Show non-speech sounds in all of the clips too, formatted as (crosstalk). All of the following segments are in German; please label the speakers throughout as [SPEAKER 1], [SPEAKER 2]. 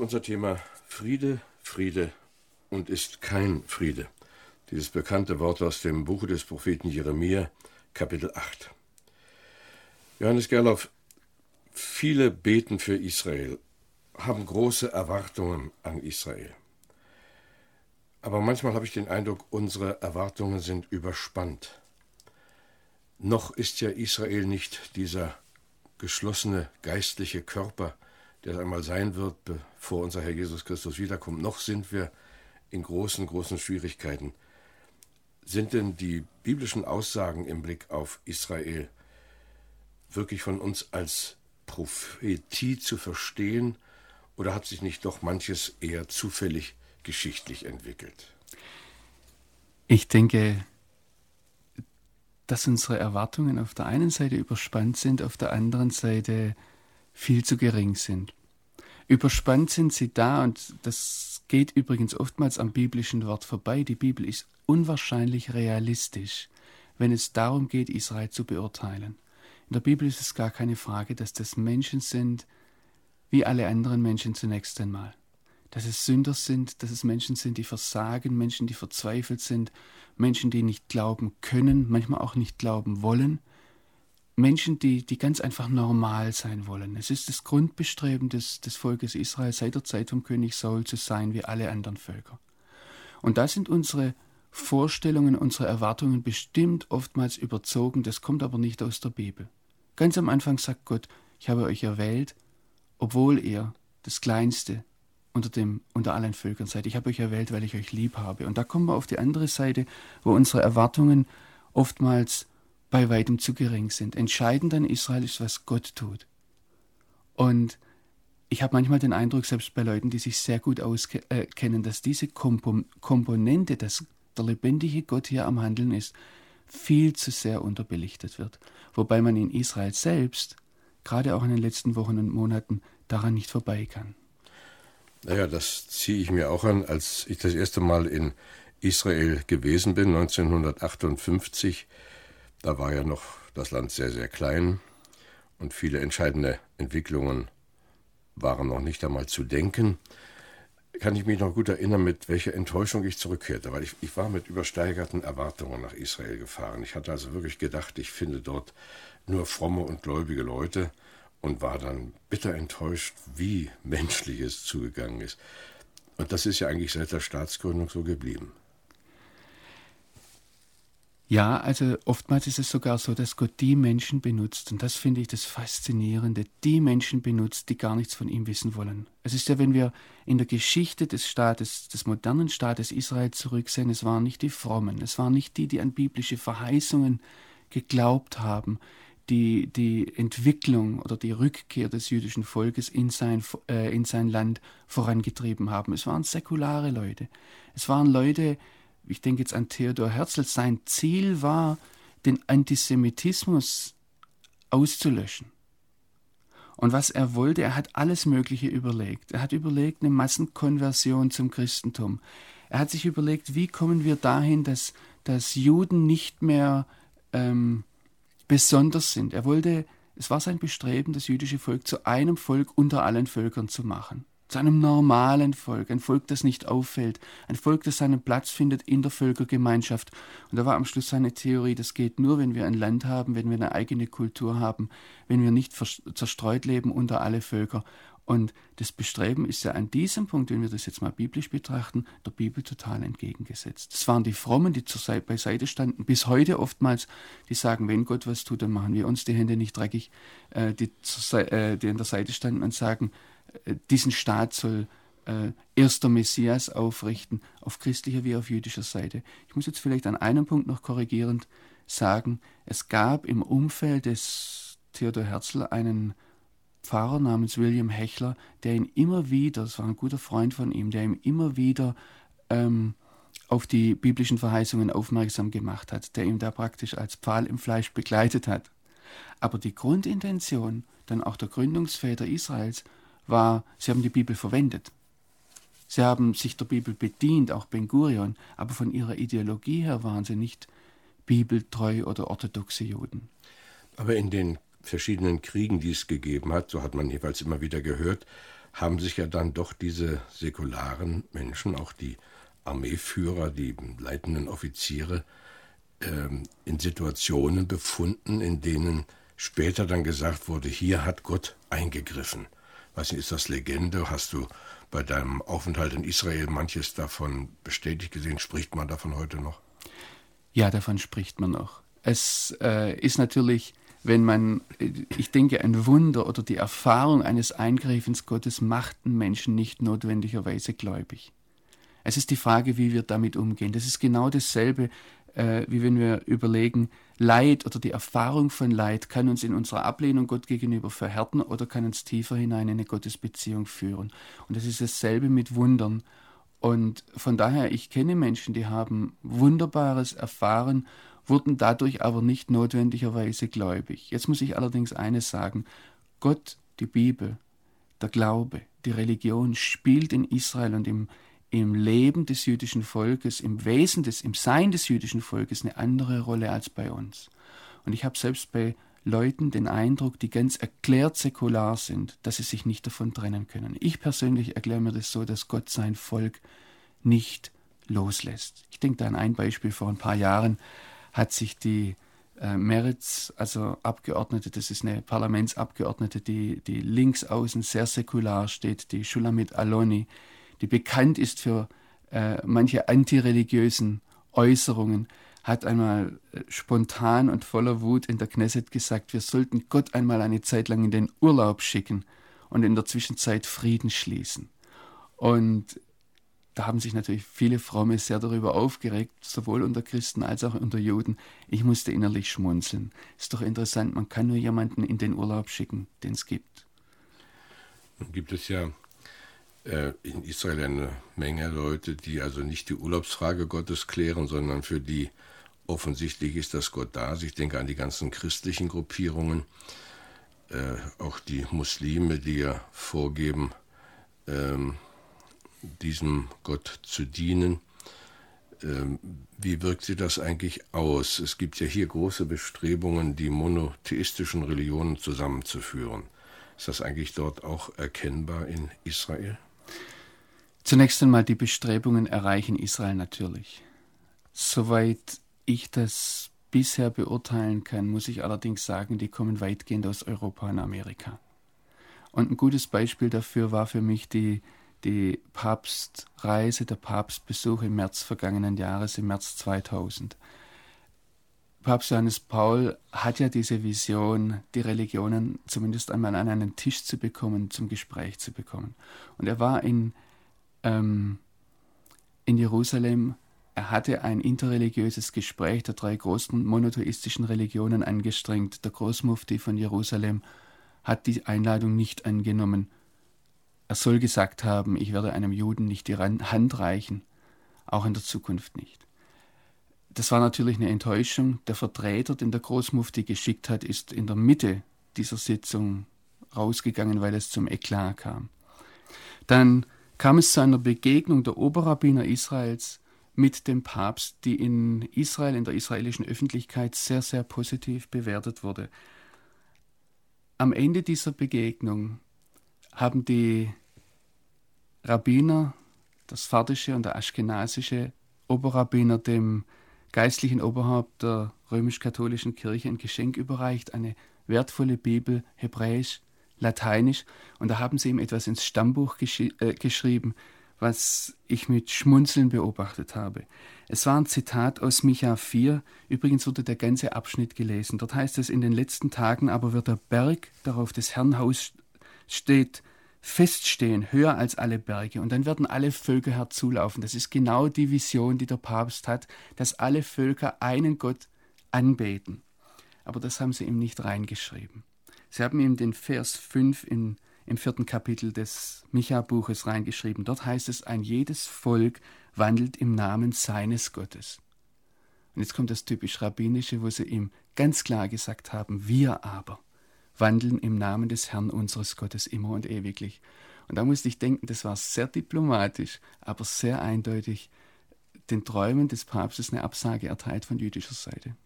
[SPEAKER 1] Unser Thema Friede, Friede und ist kein Friede. Dieses bekannte Wort aus dem Buche des Propheten Jeremia, Kapitel 8. Johannes Gerloff, viele beten für Israel, haben große Erwartungen an Israel. Aber manchmal habe ich den Eindruck, unsere Erwartungen sind überspannt. Noch ist ja Israel nicht dieser geschlossene geistliche Körper, der einmal sein wird, bevor unser Herr Jesus Christus wiederkommt. Noch sind wir in großen, großen Schwierigkeiten. Sind denn die biblischen Aussagen im Blick auf Israel wirklich von uns als Prophetie zu verstehen oder hat sich nicht doch manches eher zufällig geschichtlich entwickelt?
[SPEAKER 2] Ich denke, dass unsere Erwartungen auf der einen Seite überspannt sind, auf der anderen Seite viel zu gering sind. Überspannt sind sie da und das geht übrigens oftmals am biblischen Wort vorbei. Die Bibel ist unwahrscheinlich realistisch, wenn es darum geht, Israel zu beurteilen. In der Bibel ist es gar keine Frage, dass das Menschen sind, wie alle anderen Menschen zunächst einmal. Dass es Sünder sind, dass es Menschen sind, die versagen, Menschen, die verzweifelt sind, Menschen, die nicht glauben können, manchmal auch nicht glauben wollen, Menschen, die, die ganz einfach normal sein wollen. Es ist das Grundbestreben des, des Volkes Israel seit der Zeit vom König Saul zu sein wie alle anderen Völker. Und da sind unsere Vorstellungen, unsere Erwartungen bestimmt oftmals überzogen, das kommt aber nicht aus der Bibel. Ganz am Anfang sagt Gott, ich habe euch erwählt, obwohl ihr das Kleinste unter, dem, unter allen Völkern seid. Ich habe euch erwählt, weil ich euch lieb habe. Und da kommen wir auf die andere Seite, wo unsere Erwartungen oftmals bei weitem zu gering sind. Entscheidend an Israel ist, was Gott tut. Und ich habe manchmal den Eindruck, selbst bei Leuten, die sich sehr gut auskennen, dass diese Komponente, dass der lebendige Gott hier am Handeln ist, viel zu sehr unterbelichtet wird. Wobei man in Israel selbst, gerade auch in den letzten Wochen und Monaten, daran nicht vorbei kann.
[SPEAKER 1] Naja, das ziehe ich mir auch an, als ich das erste Mal in Israel gewesen bin, 1958 da war ja noch das Land sehr, sehr klein und viele entscheidende Entwicklungen waren noch nicht einmal zu denken. Kann ich mich noch gut erinnern, mit welcher Enttäuschung ich zurückkehrte, weil ich, ich war mit übersteigerten Erwartungen nach Israel gefahren. Ich hatte also wirklich gedacht, ich finde dort nur fromme und gläubige Leute und war dann bitter enttäuscht, wie (laughs) menschlich es zugegangen ist. Und das ist ja eigentlich seit der Staatsgründung so geblieben.
[SPEAKER 2] Ja, also oftmals ist es sogar so, dass Gott die Menschen benutzt, und das finde ich das Faszinierende, die Menschen benutzt, die gar nichts von ihm wissen wollen. Es ist ja, wenn wir in der Geschichte des Staates, des modernen Staates Israel zurücksehen, es waren nicht die Frommen, es waren nicht die, die an biblische Verheißungen geglaubt haben, die die Entwicklung oder die Rückkehr des jüdischen Volkes in sein, äh, in sein Land vorangetrieben haben. Es waren säkulare Leute. Es waren Leute, ich denke jetzt an Theodor Herzl, sein Ziel war, den Antisemitismus auszulöschen. Und was er wollte, er hat alles Mögliche überlegt. Er hat überlegt, eine Massenkonversion zum Christentum. Er hat sich überlegt, wie kommen wir dahin, dass, dass Juden nicht mehr ähm, besonders sind. Er wollte, es war sein Bestreben, das jüdische Volk zu einem Volk unter allen Völkern zu machen zu einem normalen Volk, ein Volk, das nicht auffällt, ein Volk, das seinen Platz findet in der Völkergemeinschaft. Und da war am Schluss seine Theorie, das geht nur, wenn wir ein Land haben, wenn wir eine eigene Kultur haben, wenn wir nicht zerstreut leben unter alle Völker. Und das Bestreben ist ja an diesem Punkt, wenn wir das jetzt mal biblisch betrachten, der Bibel total entgegengesetzt. Das waren die Frommen, die zur Seite, beiseite standen, bis heute oftmals, die sagen, wenn Gott was tut, dann machen wir uns die Hände nicht dreckig, äh, die, äh, die an der Seite standen und sagen, diesen Staat soll äh, erster Messias aufrichten, auf christlicher wie auf jüdischer Seite. Ich muss jetzt vielleicht an einem Punkt noch korrigierend sagen, es gab im Umfeld des Theodor Herzl einen Pfarrer namens William Hechler, der ihn immer wieder, das war ein guter Freund von ihm, der ihm immer wieder ähm, auf die biblischen Verheißungen aufmerksam gemacht hat, der ihm da praktisch als Pfahl im Fleisch begleitet hat. Aber die Grundintention dann auch der Gründungsväter Israels war, sie haben die Bibel verwendet. Sie haben sich der Bibel bedient, auch Ben Gurion, aber von ihrer Ideologie her waren sie nicht bibeltreu oder orthodoxe Juden.
[SPEAKER 1] Aber in den verschiedenen Kriegen, die es gegeben hat, so hat man jeweils immer wieder gehört, haben sich ja dann doch diese säkularen Menschen, auch die Armeeführer, die leitenden Offiziere, ähm, in Situationen befunden, in denen später dann gesagt wurde, hier hat Gott eingegriffen. Was ist das Legende? Hast du bei deinem Aufenthalt in Israel manches davon bestätigt gesehen? Spricht man davon heute noch?
[SPEAKER 2] Ja, davon spricht man noch. Es äh, ist natürlich, wenn man, ich denke, ein Wunder oder die Erfahrung eines Eingreifens Gottes macht einen Menschen nicht notwendigerweise gläubig. Es ist die Frage, wie wir damit umgehen. Das ist genau dasselbe, äh, wie wenn wir überlegen, Leid oder die Erfahrung von Leid kann uns in unserer Ablehnung Gott gegenüber verhärten oder kann uns tiefer hinein in eine Gottesbeziehung führen. Und das ist dasselbe mit Wundern. Und von daher, ich kenne Menschen, die haben Wunderbares erfahren, wurden dadurch aber nicht notwendigerweise gläubig. Jetzt muss ich allerdings eines sagen, Gott, die Bibel, der Glaube, die Religion spielt in Israel und im, im Leben des jüdischen Volkes, im Wesen des, im Sein des jüdischen Volkes eine andere Rolle als bei uns. Und ich habe selbst bei Leuten den Eindruck, die ganz erklärt säkular sind, dass sie sich nicht davon trennen können. Ich persönlich erkläre mir das so, dass Gott sein Volk nicht loslässt. Ich denke da an ein Beispiel vor ein paar Jahren hat sich die äh, Meritz, also Abgeordnete, das ist eine Parlamentsabgeordnete, die, die links außen sehr säkular steht, die Shulamit Aloni, die bekannt ist für äh, manche antireligiösen Äußerungen, hat einmal äh, spontan und voller Wut in der Knesset gesagt, wir sollten Gott einmal eine Zeit lang in den Urlaub schicken und in der Zwischenzeit Frieden schließen. Und da haben sich natürlich viele Fromme sehr darüber aufgeregt, sowohl unter Christen als auch unter Juden. Ich musste innerlich schmunzeln. Ist doch interessant, man kann nur jemanden in den Urlaub schicken, den es gibt.
[SPEAKER 1] Nun gibt es ja in Israel eine Menge Leute, die also nicht die Urlaubsfrage Gottes klären, sondern für die offensichtlich ist, dass Gott da ist. Ich denke an die ganzen christlichen Gruppierungen, äh, auch die Muslime, die ja vorgeben, ähm, diesem Gott zu dienen. Ähm, wie wirkt sich das eigentlich aus? Es gibt ja hier große Bestrebungen, die monotheistischen Religionen zusammenzuführen. Ist das eigentlich dort auch erkennbar in Israel?
[SPEAKER 2] Zunächst einmal die Bestrebungen erreichen Israel natürlich. Soweit ich das bisher beurteilen kann, muss ich allerdings sagen, die kommen weitgehend aus Europa und Amerika. Und ein gutes Beispiel dafür war für mich die, die Papstreise, der Papstbesuch im März vergangenen Jahres, im März 2000. Papst Johannes Paul hat ja diese Vision, die Religionen zumindest einmal an einen Tisch zu bekommen, zum Gespräch zu bekommen. Und er war in ähm, in Jerusalem. Er hatte ein interreligiöses Gespräch der drei großen monotheistischen Religionen angestrengt. Der Großmufti von Jerusalem hat die Einladung nicht angenommen. Er soll gesagt haben, ich werde einem Juden nicht die Hand reichen, auch in der Zukunft nicht. Das war natürlich eine Enttäuschung. Der Vertreter, den der Großmufti geschickt hat, ist in der Mitte dieser Sitzung rausgegangen, weil es zum Eklat kam. Dann kam es zu einer Begegnung der Oberrabbiner Israels mit dem Papst, die in Israel, in der israelischen Öffentlichkeit sehr, sehr positiv bewertet wurde. Am Ende dieser Begegnung haben die Rabbiner, das fardische und der aschkenasische Oberrabbiner, dem geistlichen Oberhaupt der römisch-katholischen Kirche ein Geschenk überreicht, eine wertvolle Bibel, hebräisch, Lateinisch, und da haben sie ihm etwas ins Stammbuch gesch äh, geschrieben, was ich mit Schmunzeln beobachtet habe. Es war ein Zitat aus Micha 4, übrigens wurde der ganze Abschnitt gelesen. Dort heißt es, in den letzten Tagen aber wird der Berg, darauf des Herrn Haus steht, feststehen, höher als alle Berge. Und dann werden alle Völker herzulaufen. Das ist genau die Vision, die der Papst hat, dass alle Völker einen Gott anbeten. Aber das haben sie ihm nicht reingeschrieben. Sie haben ihm den Vers 5 in, im vierten Kapitel des Micha-Buches reingeschrieben. Dort heißt es, ein jedes Volk wandelt im Namen seines Gottes. Und jetzt kommt das typisch Rabbinische, wo sie ihm ganz klar gesagt haben, wir aber wandeln im Namen des Herrn unseres Gottes immer und ewiglich. Und da musste ich denken, das war sehr diplomatisch, aber sehr eindeutig den Träumen des Papstes eine Absage erteilt von jüdischer Seite.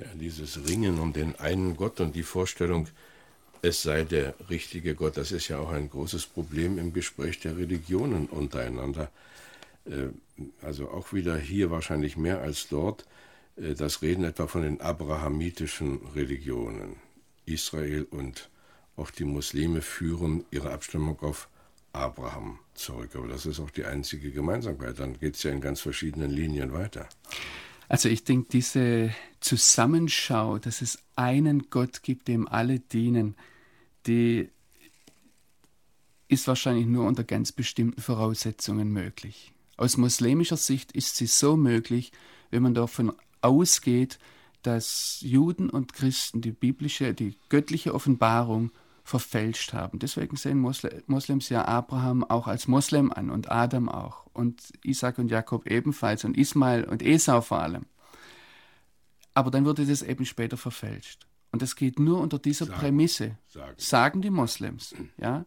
[SPEAKER 1] Ja, dieses Ringen um den einen Gott und die Vorstellung, es sei der richtige Gott, das ist ja auch ein großes Problem im Gespräch der Religionen untereinander. Äh, also auch wieder hier wahrscheinlich mehr als dort, äh, das Reden etwa von den abrahamitischen Religionen. Israel und auch die Muslime führen ihre Abstimmung auf Abraham zurück. Aber das ist auch die einzige Gemeinsamkeit. Dann geht es ja in ganz verschiedenen Linien weiter.
[SPEAKER 2] Also ich denke, diese Zusammenschau, dass es einen Gott gibt, dem alle dienen, die ist wahrscheinlich nur unter ganz bestimmten Voraussetzungen möglich. Aus muslimischer Sicht ist sie so möglich, wenn man davon ausgeht, dass Juden und Christen die biblische, die göttliche Offenbarung verfälscht haben. Deswegen sehen Moslems ja Abraham auch als Moslem an und Adam auch und Isaac und Jakob ebenfalls und Ismael und Esau vor allem. Aber dann wurde das eben später verfälscht. Und das geht nur unter dieser sagen, Prämisse, sagen. sagen die Moslems. Ja?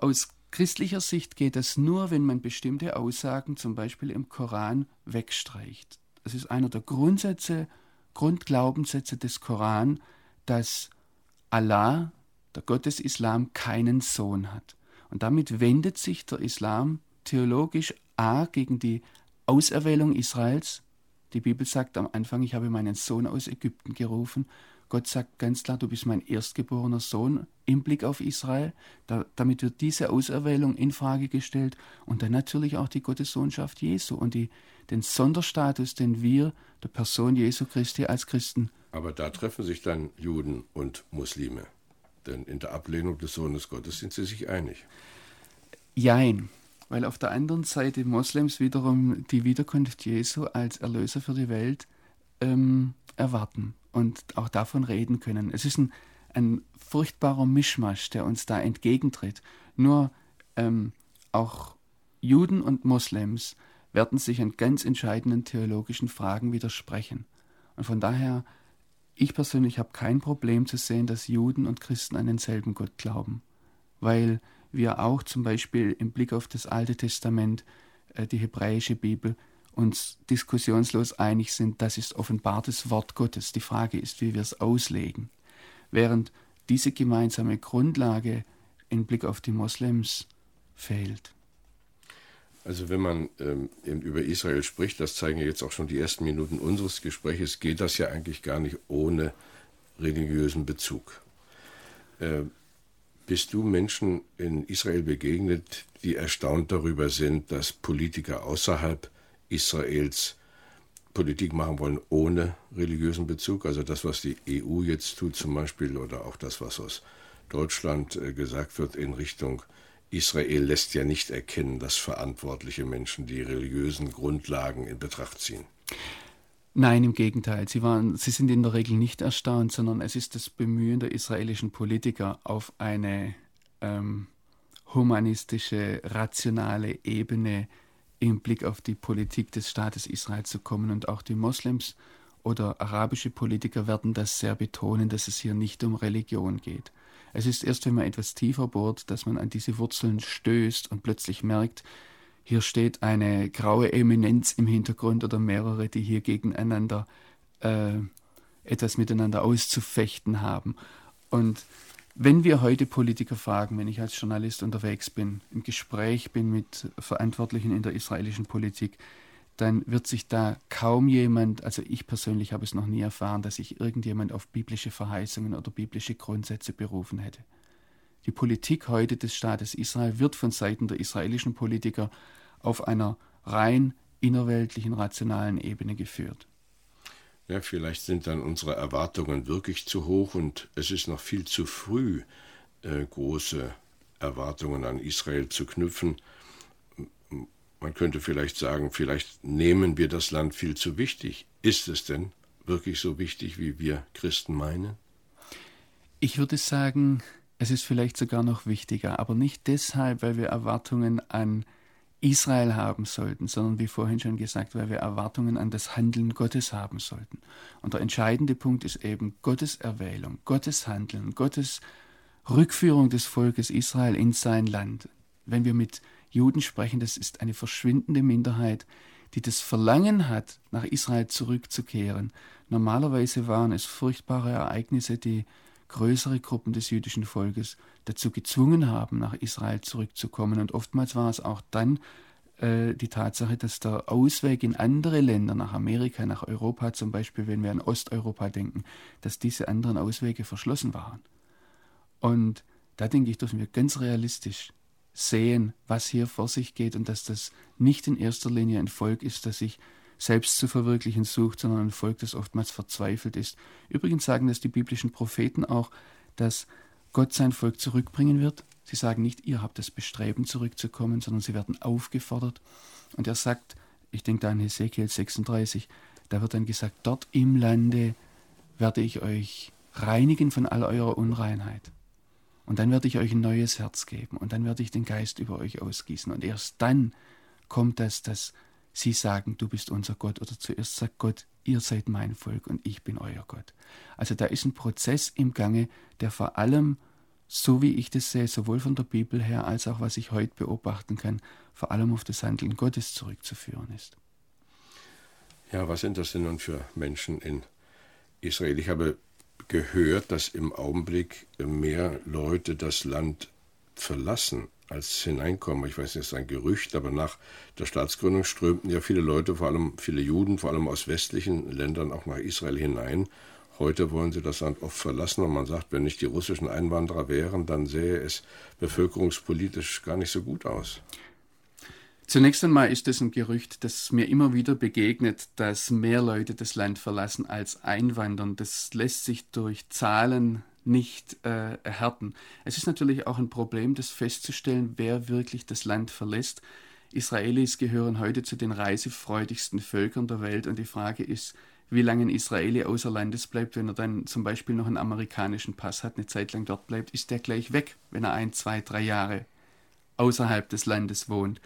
[SPEAKER 2] Aus christlicher Sicht geht das nur, wenn man bestimmte Aussagen, zum Beispiel im Koran, wegstreicht. Das ist einer der Grundsätze, Grundglaubenssätze des Koran, dass Allah, der Gott des Islam, keinen Sohn hat. Und damit wendet sich der Islam theologisch A gegen die Auserwählung Israels. Die Bibel sagt am Anfang, ich habe meinen Sohn aus Ägypten gerufen. Gott sagt ganz klar, du bist mein erstgeborener Sohn im Blick auf Israel. Da, damit wird diese Auserwählung in Frage gestellt und dann natürlich auch die Gottessohnschaft Jesu und die, den Sonderstatus, den wir der Person Jesu Christi als Christen.
[SPEAKER 1] Aber da treffen sich dann Juden und Muslime. Denn in der Ablehnung des Sohnes Gottes sind sie sich einig.
[SPEAKER 2] Jein, weil auf der anderen Seite Moslems wiederum die Wiederkunft Jesu als Erlöser für die Welt ähm, erwarten und auch davon reden können. Es ist ein, ein furchtbarer Mischmasch, der uns da entgegentritt. Nur ähm, auch Juden und Moslems werden sich an ganz entscheidenden theologischen Fragen widersprechen. Und von daher, ich persönlich habe kein Problem zu sehen, dass Juden und Christen an denselben Gott glauben, weil wir auch zum Beispiel im Blick auf das Alte Testament, äh, die hebräische Bibel, uns diskussionslos einig sind, das ist offenbartes Wort Gottes. Die Frage ist, wie wir es auslegen. Während diese gemeinsame Grundlage im Blick auf die Moslems fehlt.
[SPEAKER 1] Also wenn man ähm, über Israel spricht, das zeigen ja jetzt auch schon die ersten Minuten unseres Gespräches, geht das ja eigentlich gar nicht ohne religiösen Bezug. Äh, bist du Menschen in Israel begegnet, die erstaunt darüber sind, dass Politiker außerhalb Israels Politik machen wollen ohne religiösen Bezug? Also das, was die EU jetzt tut zum Beispiel oder auch das, was aus Deutschland äh, gesagt wird in Richtung Israel lässt ja nicht erkennen, dass verantwortliche Menschen die religiösen Grundlagen in Betracht ziehen.
[SPEAKER 2] Nein, im Gegenteil. Sie, waren, sie sind in der Regel nicht erstaunt, sondern es ist das Bemühen der israelischen Politiker auf eine ähm, humanistische, rationale Ebene im Blick auf die Politik des Staates Israel zu kommen. Und auch die Moslems oder arabische Politiker werden das sehr betonen, dass es hier nicht um Religion geht. Es ist erst, wenn man etwas tiefer bohrt, dass man an diese Wurzeln stößt und plötzlich merkt, hier steht eine graue Eminenz im Hintergrund oder mehrere, die hier gegeneinander äh, etwas miteinander auszufechten haben. Und wenn wir heute Politiker fragen, wenn ich als Journalist unterwegs bin, im Gespräch bin mit Verantwortlichen in der israelischen Politik, dann wird sich da kaum jemand, also ich persönlich habe es noch nie erfahren, dass sich irgendjemand auf biblische Verheißungen oder biblische Grundsätze berufen hätte. Die Politik heute des Staates Israel wird von Seiten der israelischen Politiker auf einer rein innerweltlichen, rationalen Ebene geführt.
[SPEAKER 1] Ja, vielleicht sind dann unsere Erwartungen wirklich zu hoch und es ist noch viel zu früh, äh, große Erwartungen an Israel zu knüpfen. Man könnte vielleicht sagen, vielleicht nehmen wir das Land viel zu wichtig. Ist es denn wirklich so wichtig, wie wir Christen meinen?
[SPEAKER 2] Ich würde sagen, es ist vielleicht sogar noch wichtiger, aber nicht deshalb, weil wir Erwartungen an Israel haben sollten, sondern wie vorhin schon gesagt, weil wir Erwartungen an das Handeln Gottes haben sollten. Und der entscheidende Punkt ist eben Gottes Erwählung, Gottes Handeln, Gottes Rückführung des Volkes Israel in sein Land. Wenn wir mit Juden sprechen, das ist eine verschwindende Minderheit, die das Verlangen hat, nach Israel zurückzukehren. Normalerweise waren es furchtbare Ereignisse, die größere Gruppen des jüdischen Volkes dazu gezwungen haben, nach Israel zurückzukommen. Und oftmals war es auch dann äh, die Tatsache, dass der Ausweg in andere Länder, nach Amerika, nach Europa zum Beispiel, wenn wir an Osteuropa denken, dass diese anderen Auswege verschlossen waren. Und da denke ich, dürfen wir ganz realistisch sehen, was hier vor sich geht und dass das nicht in erster Linie ein Volk ist, das sich selbst zu verwirklichen sucht, sondern ein Volk, das oftmals verzweifelt ist. Übrigens sagen das die biblischen Propheten auch, dass Gott sein Volk zurückbringen wird. Sie sagen nicht, ihr habt das Bestreben zurückzukommen, sondern sie werden aufgefordert. Und er sagt, ich denke da an Hesekiel 36, da wird dann gesagt, dort im Lande werde ich euch reinigen von all eurer Unreinheit. Und dann werde ich euch ein neues Herz geben und dann werde ich den Geist über euch ausgießen. Und erst dann kommt das, dass Sie sagen, du bist unser Gott, oder zuerst sagt Gott, ihr seid mein Volk und ich bin euer Gott. Also da ist ein Prozess im Gange, der vor allem, so wie ich das sehe, sowohl von der Bibel her als auch was ich heute beobachten kann, vor allem auf das Handeln Gottes zurückzuführen ist.
[SPEAKER 1] Ja, was sind das denn nun für Menschen in Israel? Ich habe gehört, dass im Augenblick mehr Leute das Land verlassen als hineinkommen. Ich weiß nicht, das ist ein Gerücht, aber nach der Staatsgründung strömten ja viele Leute, vor allem viele Juden, vor allem aus westlichen Ländern, auch nach Israel hinein. Heute wollen sie das Land oft verlassen und man sagt, wenn nicht die russischen Einwanderer wären, dann sähe es bevölkerungspolitisch gar nicht so gut aus.
[SPEAKER 2] Zunächst einmal ist es ein Gerücht, das mir immer wieder begegnet, dass mehr Leute das Land verlassen als einwandern. Das lässt sich durch Zahlen nicht äh, erhärten. Es ist natürlich auch ein Problem, das festzustellen, wer wirklich das Land verlässt. Israelis gehören heute zu den reisefreudigsten Völkern der Welt und die Frage ist, wie lange ein Israeli außer Landes bleibt, wenn er dann zum Beispiel noch einen amerikanischen Pass hat, eine Zeit lang dort bleibt, ist der gleich weg, wenn er ein, zwei, drei Jahre außerhalb des Landes wohnt.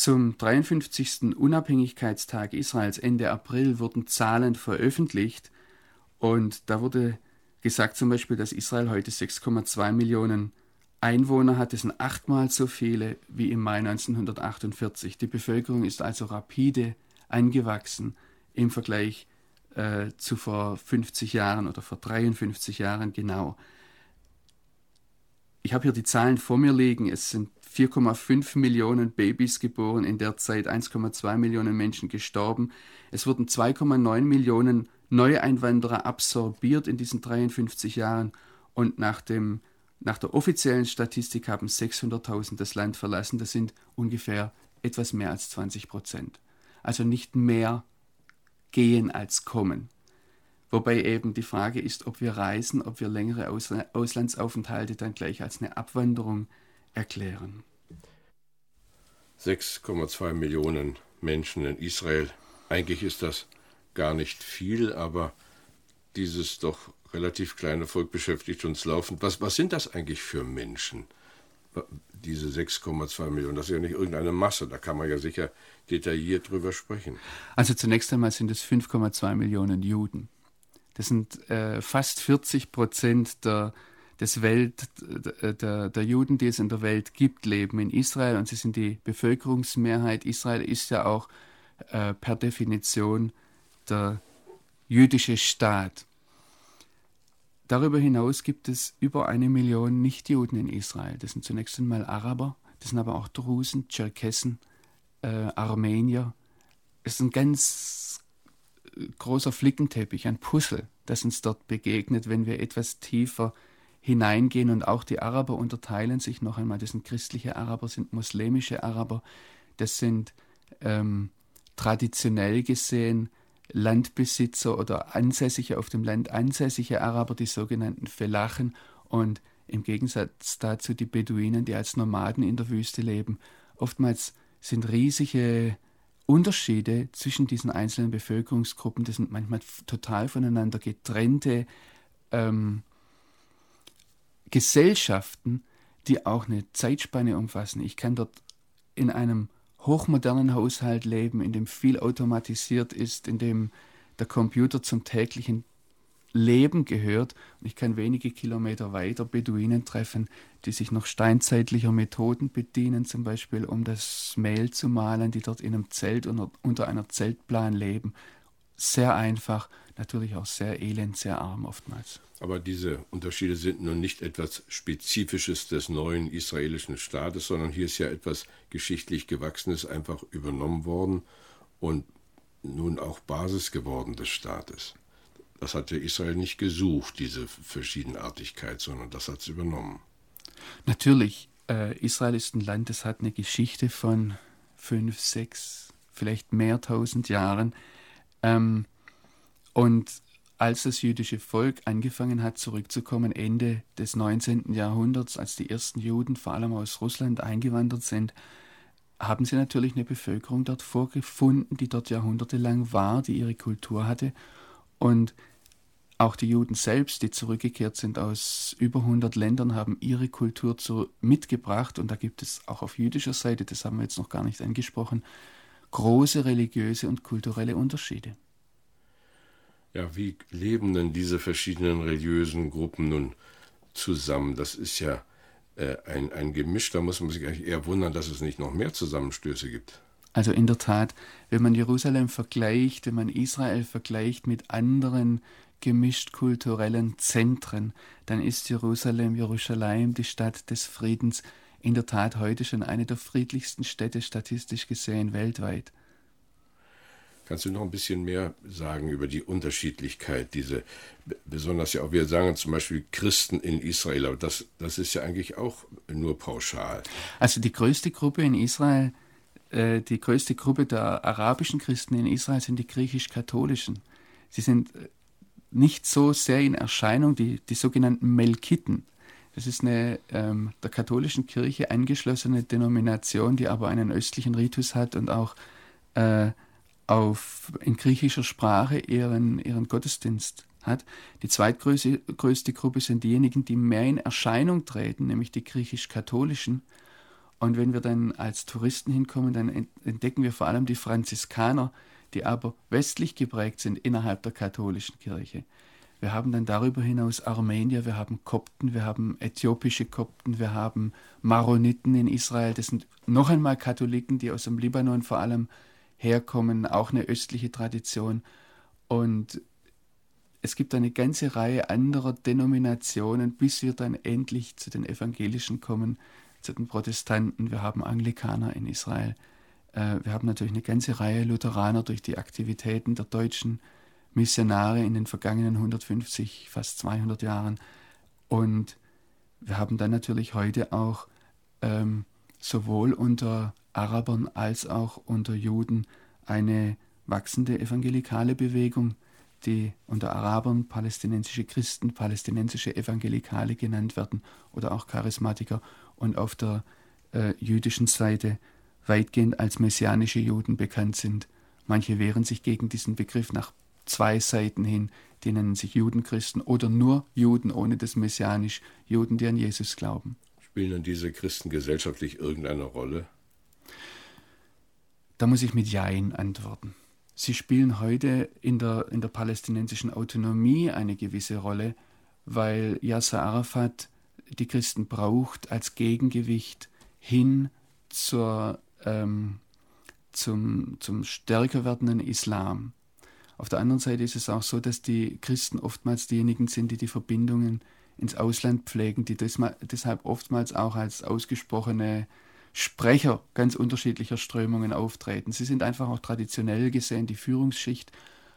[SPEAKER 2] Zum 53. Unabhängigkeitstag Israels Ende April wurden Zahlen veröffentlicht und da wurde gesagt zum Beispiel, dass Israel heute 6,2 Millionen Einwohner hat. Das sind achtmal so viele wie im Mai 1948. Die Bevölkerung ist also rapide angewachsen im Vergleich äh, zu vor 50 Jahren oder vor 53 Jahren genau. Ich habe hier die Zahlen vor mir liegen. Es sind 4,5 Millionen Babys geboren, in der Zeit 1,2 Millionen Menschen gestorben. Es wurden 2,9 Millionen Neueinwanderer absorbiert in diesen 53 Jahren und nach, dem, nach der offiziellen Statistik haben 600.000 das Land verlassen. Das sind ungefähr etwas mehr als 20 Prozent. Also nicht mehr gehen als kommen. Wobei eben die Frage ist, ob wir reisen, ob wir längere Auslandsaufenthalte dann gleich als eine Abwanderung erklären.
[SPEAKER 1] 6,2 Millionen Menschen in Israel. Eigentlich ist das gar nicht viel, aber dieses doch relativ kleine Volk beschäftigt uns laufend. Was, was sind das eigentlich für Menschen? Diese 6,2 Millionen, das ist ja nicht irgendeine Masse, da kann man ja sicher detailliert drüber sprechen.
[SPEAKER 2] Also zunächst einmal sind es 5,2 Millionen Juden. Das sind äh, fast 40 Prozent der, des Welt, der, der Juden, die es in der Welt gibt, leben in Israel und sie sind die Bevölkerungsmehrheit. Israel ist ja auch äh, per Definition der jüdische Staat. Darüber hinaus gibt es über eine Million Nichtjuden in Israel. Das sind zunächst einmal Araber, das sind aber auch Drusen, Tscherkessen, äh, Armenier. Es ist ein ganz äh, großer Flickenteppich, ein Puzzle, das uns dort begegnet, wenn wir etwas tiefer hineingehen. Und auch die Araber unterteilen sich noch einmal. Das sind christliche Araber, sind muslimische Araber, das sind ähm, traditionell gesehen Landbesitzer oder Ansässige auf dem Land, ansässige Araber, die sogenannten Felachen und im Gegensatz dazu die Beduinen, die als Nomaden in der Wüste leben. Oftmals sind riesige Unterschiede zwischen diesen einzelnen Bevölkerungsgruppen, das sind manchmal total voneinander getrennte ähm, Gesellschaften, die auch eine Zeitspanne umfassen. Ich kann dort in einem hochmodernen Haushalt leben, in dem viel automatisiert ist, in dem der Computer zum täglichen Leben gehört. Und ich kann wenige Kilometer weiter Beduinen treffen, die sich noch steinzeitlicher Methoden bedienen, zum Beispiel um das Mehl zu mahlen, die dort in einem Zelt unter, unter einer Zeltplan leben. Sehr einfach, natürlich auch sehr elend, sehr arm oftmals.
[SPEAKER 1] Aber diese Unterschiede sind nun nicht etwas Spezifisches des neuen israelischen Staates, sondern hier ist ja etwas geschichtlich Gewachsenes einfach übernommen worden und nun auch Basis geworden des Staates. Das hat ja Israel nicht gesucht, diese Verschiedenartigkeit, sondern das hat es übernommen.
[SPEAKER 2] Natürlich, äh, Israel ist ein Land, das hat eine Geschichte von fünf, sechs, vielleicht mehr tausend Jahren. Ähm, und als das jüdische Volk angefangen hat zurückzukommen, Ende des 19. Jahrhunderts, als die ersten Juden vor allem aus Russland eingewandert sind, haben sie natürlich eine Bevölkerung dort vorgefunden, die dort jahrhundertelang war, die ihre Kultur hatte. Und auch die Juden selbst, die zurückgekehrt sind aus über 100 Ländern, haben ihre Kultur zu, mitgebracht. Und da gibt es auch auf jüdischer Seite, das haben wir jetzt noch gar nicht angesprochen, große religiöse und kulturelle Unterschiede.
[SPEAKER 1] Ja, wie leben denn diese verschiedenen religiösen Gruppen nun zusammen? Das ist ja äh, ein, ein Gemisch, da muss man sich eigentlich eher wundern, dass es nicht noch mehr Zusammenstöße gibt.
[SPEAKER 2] Also in der Tat, wenn man Jerusalem vergleicht, wenn man Israel vergleicht mit anderen gemischt kulturellen Zentren, dann ist Jerusalem, Jerusalem, die Stadt des Friedens, in der Tat heute schon eine der friedlichsten Städte statistisch gesehen weltweit.
[SPEAKER 1] Kannst du noch ein bisschen mehr sagen über die Unterschiedlichkeit, diese, besonders ja auch, wir sagen zum Beispiel Christen in Israel, aber das, das ist ja eigentlich auch nur pauschal.
[SPEAKER 2] Also die größte Gruppe in Israel, äh, die größte Gruppe der arabischen Christen in Israel sind die griechisch-katholischen. Sie sind äh, nicht so sehr in Erscheinung, die, die sogenannten Melkiten. Das ist eine ähm, der katholischen Kirche angeschlossene Denomination, die aber einen östlichen Ritus hat und auch äh, auf, in griechischer Sprache ihren, ihren Gottesdienst hat. Die zweitgrößte größte Gruppe sind diejenigen, die mehr in Erscheinung treten, nämlich die griechisch-katholischen. Und wenn wir dann als Touristen hinkommen, dann entdecken wir vor allem die Franziskaner, die aber westlich geprägt sind innerhalb der katholischen Kirche. Wir haben dann darüber hinaus Armenier, wir haben Kopten, wir haben äthiopische Kopten, wir haben Maroniten in Israel. Das sind noch einmal Katholiken, die aus dem Libanon vor allem herkommen, auch eine östliche Tradition. Und es gibt eine ganze Reihe anderer Denominationen, bis wir dann endlich zu den Evangelischen kommen, zu den Protestanten. Wir haben Anglikaner in Israel. Äh, wir haben natürlich eine ganze Reihe Lutheraner durch die Aktivitäten der deutschen Missionare in den vergangenen 150, fast 200 Jahren. Und wir haben dann natürlich heute auch ähm, sowohl unter Arabern als auch unter Juden eine wachsende evangelikale Bewegung, die unter Arabern palästinensische Christen, palästinensische Evangelikale genannt werden oder auch Charismatiker und auf der äh, jüdischen Seite weitgehend als messianische Juden bekannt sind. Manche wehren sich gegen diesen Begriff nach zwei Seiten hin, die nennen sich Judenchristen oder nur Juden ohne das Messianisch, Juden, die an Jesus glauben.
[SPEAKER 1] Spielen denn diese Christen gesellschaftlich irgendeine Rolle?
[SPEAKER 2] Da muss ich mit Jein antworten. Sie spielen heute in der, in der palästinensischen Autonomie eine gewisse Rolle, weil Yasser Arafat die Christen braucht als Gegengewicht hin zur, ähm, zum, zum stärker werdenden Islam. Auf der anderen Seite ist es auch so, dass die Christen oftmals diejenigen sind, die die Verbindungen ins Ausland pflegen, die deshalb oftmals auch als ausgesprochene Sprecher ganz unterschiedlicher Strömungen auftreten. Sie sind einfach auch traditionell gesehen die Führungsschicht,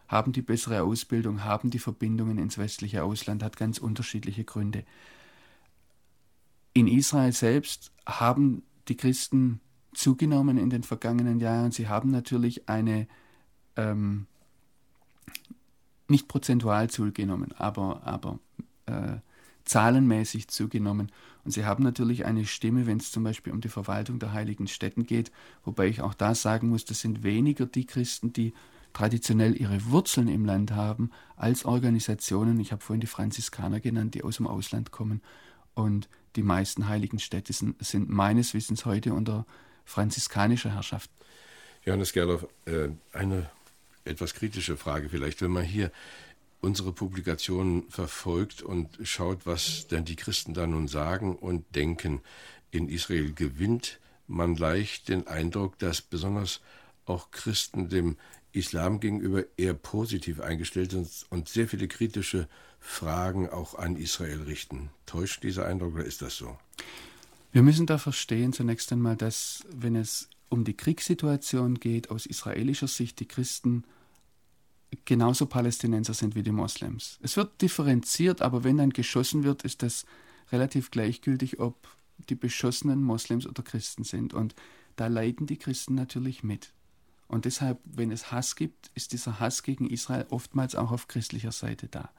[SPEAKER 2] haben die bessere Ausbildung, haben die Verbindungen ins westliche Ausland, hat ganz unterschiedliche Gründe. In Israel selbst haben die Christen zugenommen in den vergangenen Jahren. Sie haben natürlich eine ähm, nicht prozentual zugenommen, aber, aber äh, zahlenmäßig zugenommen. Und sie haben natürlich eine Stimme, wenn es zum Beispiel um die Verwaltung der heiligen Städten geht, wobei ich auch da sagen muss, das sind weniger die Christen, die traditionell ihre Wurzeln im Land haben, als Organisationen, ich habe vorhin die Franziskaner genannt, die aus dem Ausland kommen Und die meisten heiligen Städte sind, sind meines Wissens heute unter franziskanischer Herrschaft.
[SPEAKER 1] Johannes Gerloff, äh, eine etwas kritische Frage vielleicht, wenn man hier unsere Publikationen verfolgt und schaut, was denn die Christen da nun sagen und denken. In Israel gewinnt man leicht den Eindruck, dass besonders auch Christen dem Islam gegenüber eher positiv eingestellt sind und sehr viele kritische Fragen auch an Israel richten. Täuscht dieser Eindruck oder ist das so?
[SPEAKER 2] Wir müssen da verstehen zunächst einmal, dass wenn es um die Kriegssituation geht, aus israelischer Sicht die Christen genauso Palästinenser sind wie die Moslems. Es wird differenziert, aber wenn dann geschossen wird, ist das relativ gleichgültig, ob die beschossenen Moslems oder Christen sind. Und da leiden die Christen natürlich mit. Und deshalb, wenn es Hass gibt, ist dieser Hass gegen Israel oftmals auch auf christlicher Seite da.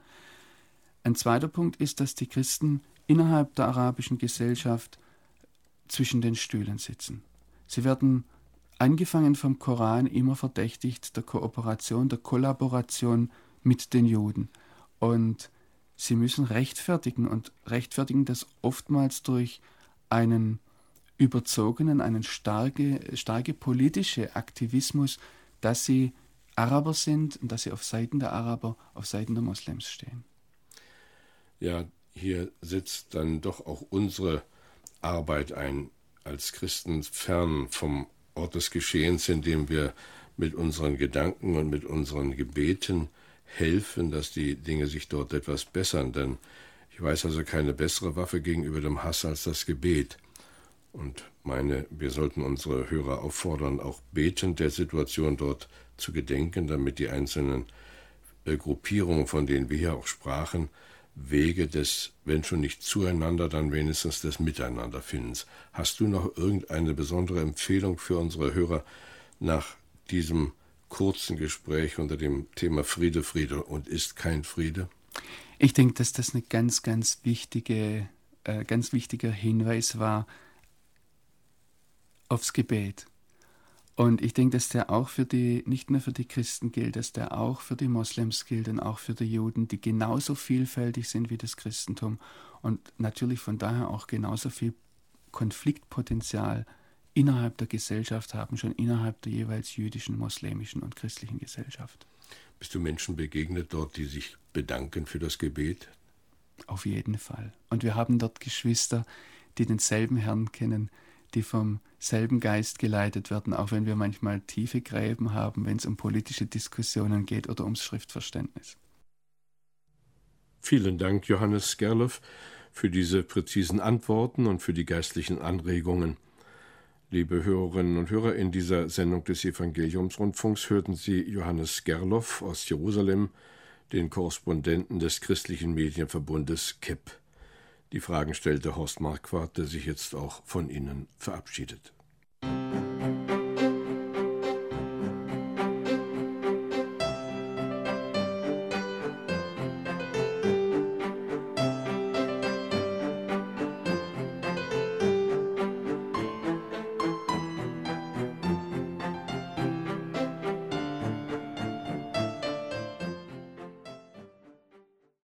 [SPEAKER 2] Ein zweiter Punkt ist, dass die Christen innerhalb der arabischen Gesellschaft zwischen den Stühlen sitzen. Sie werden angefangen vom Koran immer verdächtigt der Kooperation, der Kollaboration mit den Juden. Und sie müssen rechtfertigen und rechtfertigen das oftmals durch einen überzogenen, einen starke, starke politische Aktivismus, dass sie Araber sind und dass sie auf Seiten der Araber, auf Seiten der Moslems stehen.
[SPEAKER 1] Ja, hier setzt dann doch auch unsere Arbeit ein, als Christen fern vom Ort des Geschehens, indem wir mit unseren Gedanken und mit unseren Gebeten helfen, dass die Dinge sich dort etwas bessern. Denn ich weiß also keine bessere Waffe gegenüber dem Hass als das Gebet. Und meine, wir sollten unsere Hörer auffordern, auch betend der Situation dort zu gedenken, damit die einzelnen äh, Gruppierungen, von denen wir hier auch sprachen, Wege des, wenn schon nicht zueinander, dann wenigstens des Miteinanderfindens. Hast du noch irgendeine besondere Empfehlung für unsere Hörer nach diesem kurzen Gespräch unter dem Thema Friede, Friede und ist kein Friede?
[SPEAKER 2] Ich denke, dass das eine ganz, ganz wichtige, äh, ganz wichtiger Hinweis war aufs Gebet. Und ich denke, dass der auch für die, nicht nur für die Christen gilt, dass der auch für die Moslems gilt und auch für die Juden, die genauso vielfältig sind wie das Christentum und natürlich von daher auch genauso viel Konfliktpotenzial innerhalb der Gesellschaft haben, schon innerhalb der jeweils jüdischen, moslemischen und christlichen Gesellschaft.
[SPEAKER 1] Bist du Menschen begegnet dort, die sich bedanken für das Gebet?
[SPEAKER 2] Auf jeden Fall. Und wir haben dort Geschwister, die denselben Herrn kennen, die vom selben Geist geleitet werden, auch wenn wir manchmal tiefe Gräben haben, wenn es um politische Diskussionen geht oder ums Schriftverständnis.
[SPEAKER 1] Vielen Dank, Johannes Gerloff, für diese präzisen Antworten und für die geistlichen Anregungen. Liebe Hörerinnen und Hörer, in dieser Sendung des Evangeliumsrundfunks hörten Sie Johannes Gerloff aus Jerusalem, den Korrespondenten des christlichen Medienverbundes KEP. Die Fragen stellte Horst Marquardt, der sich jetzt auch von Ihnen verabschiedet.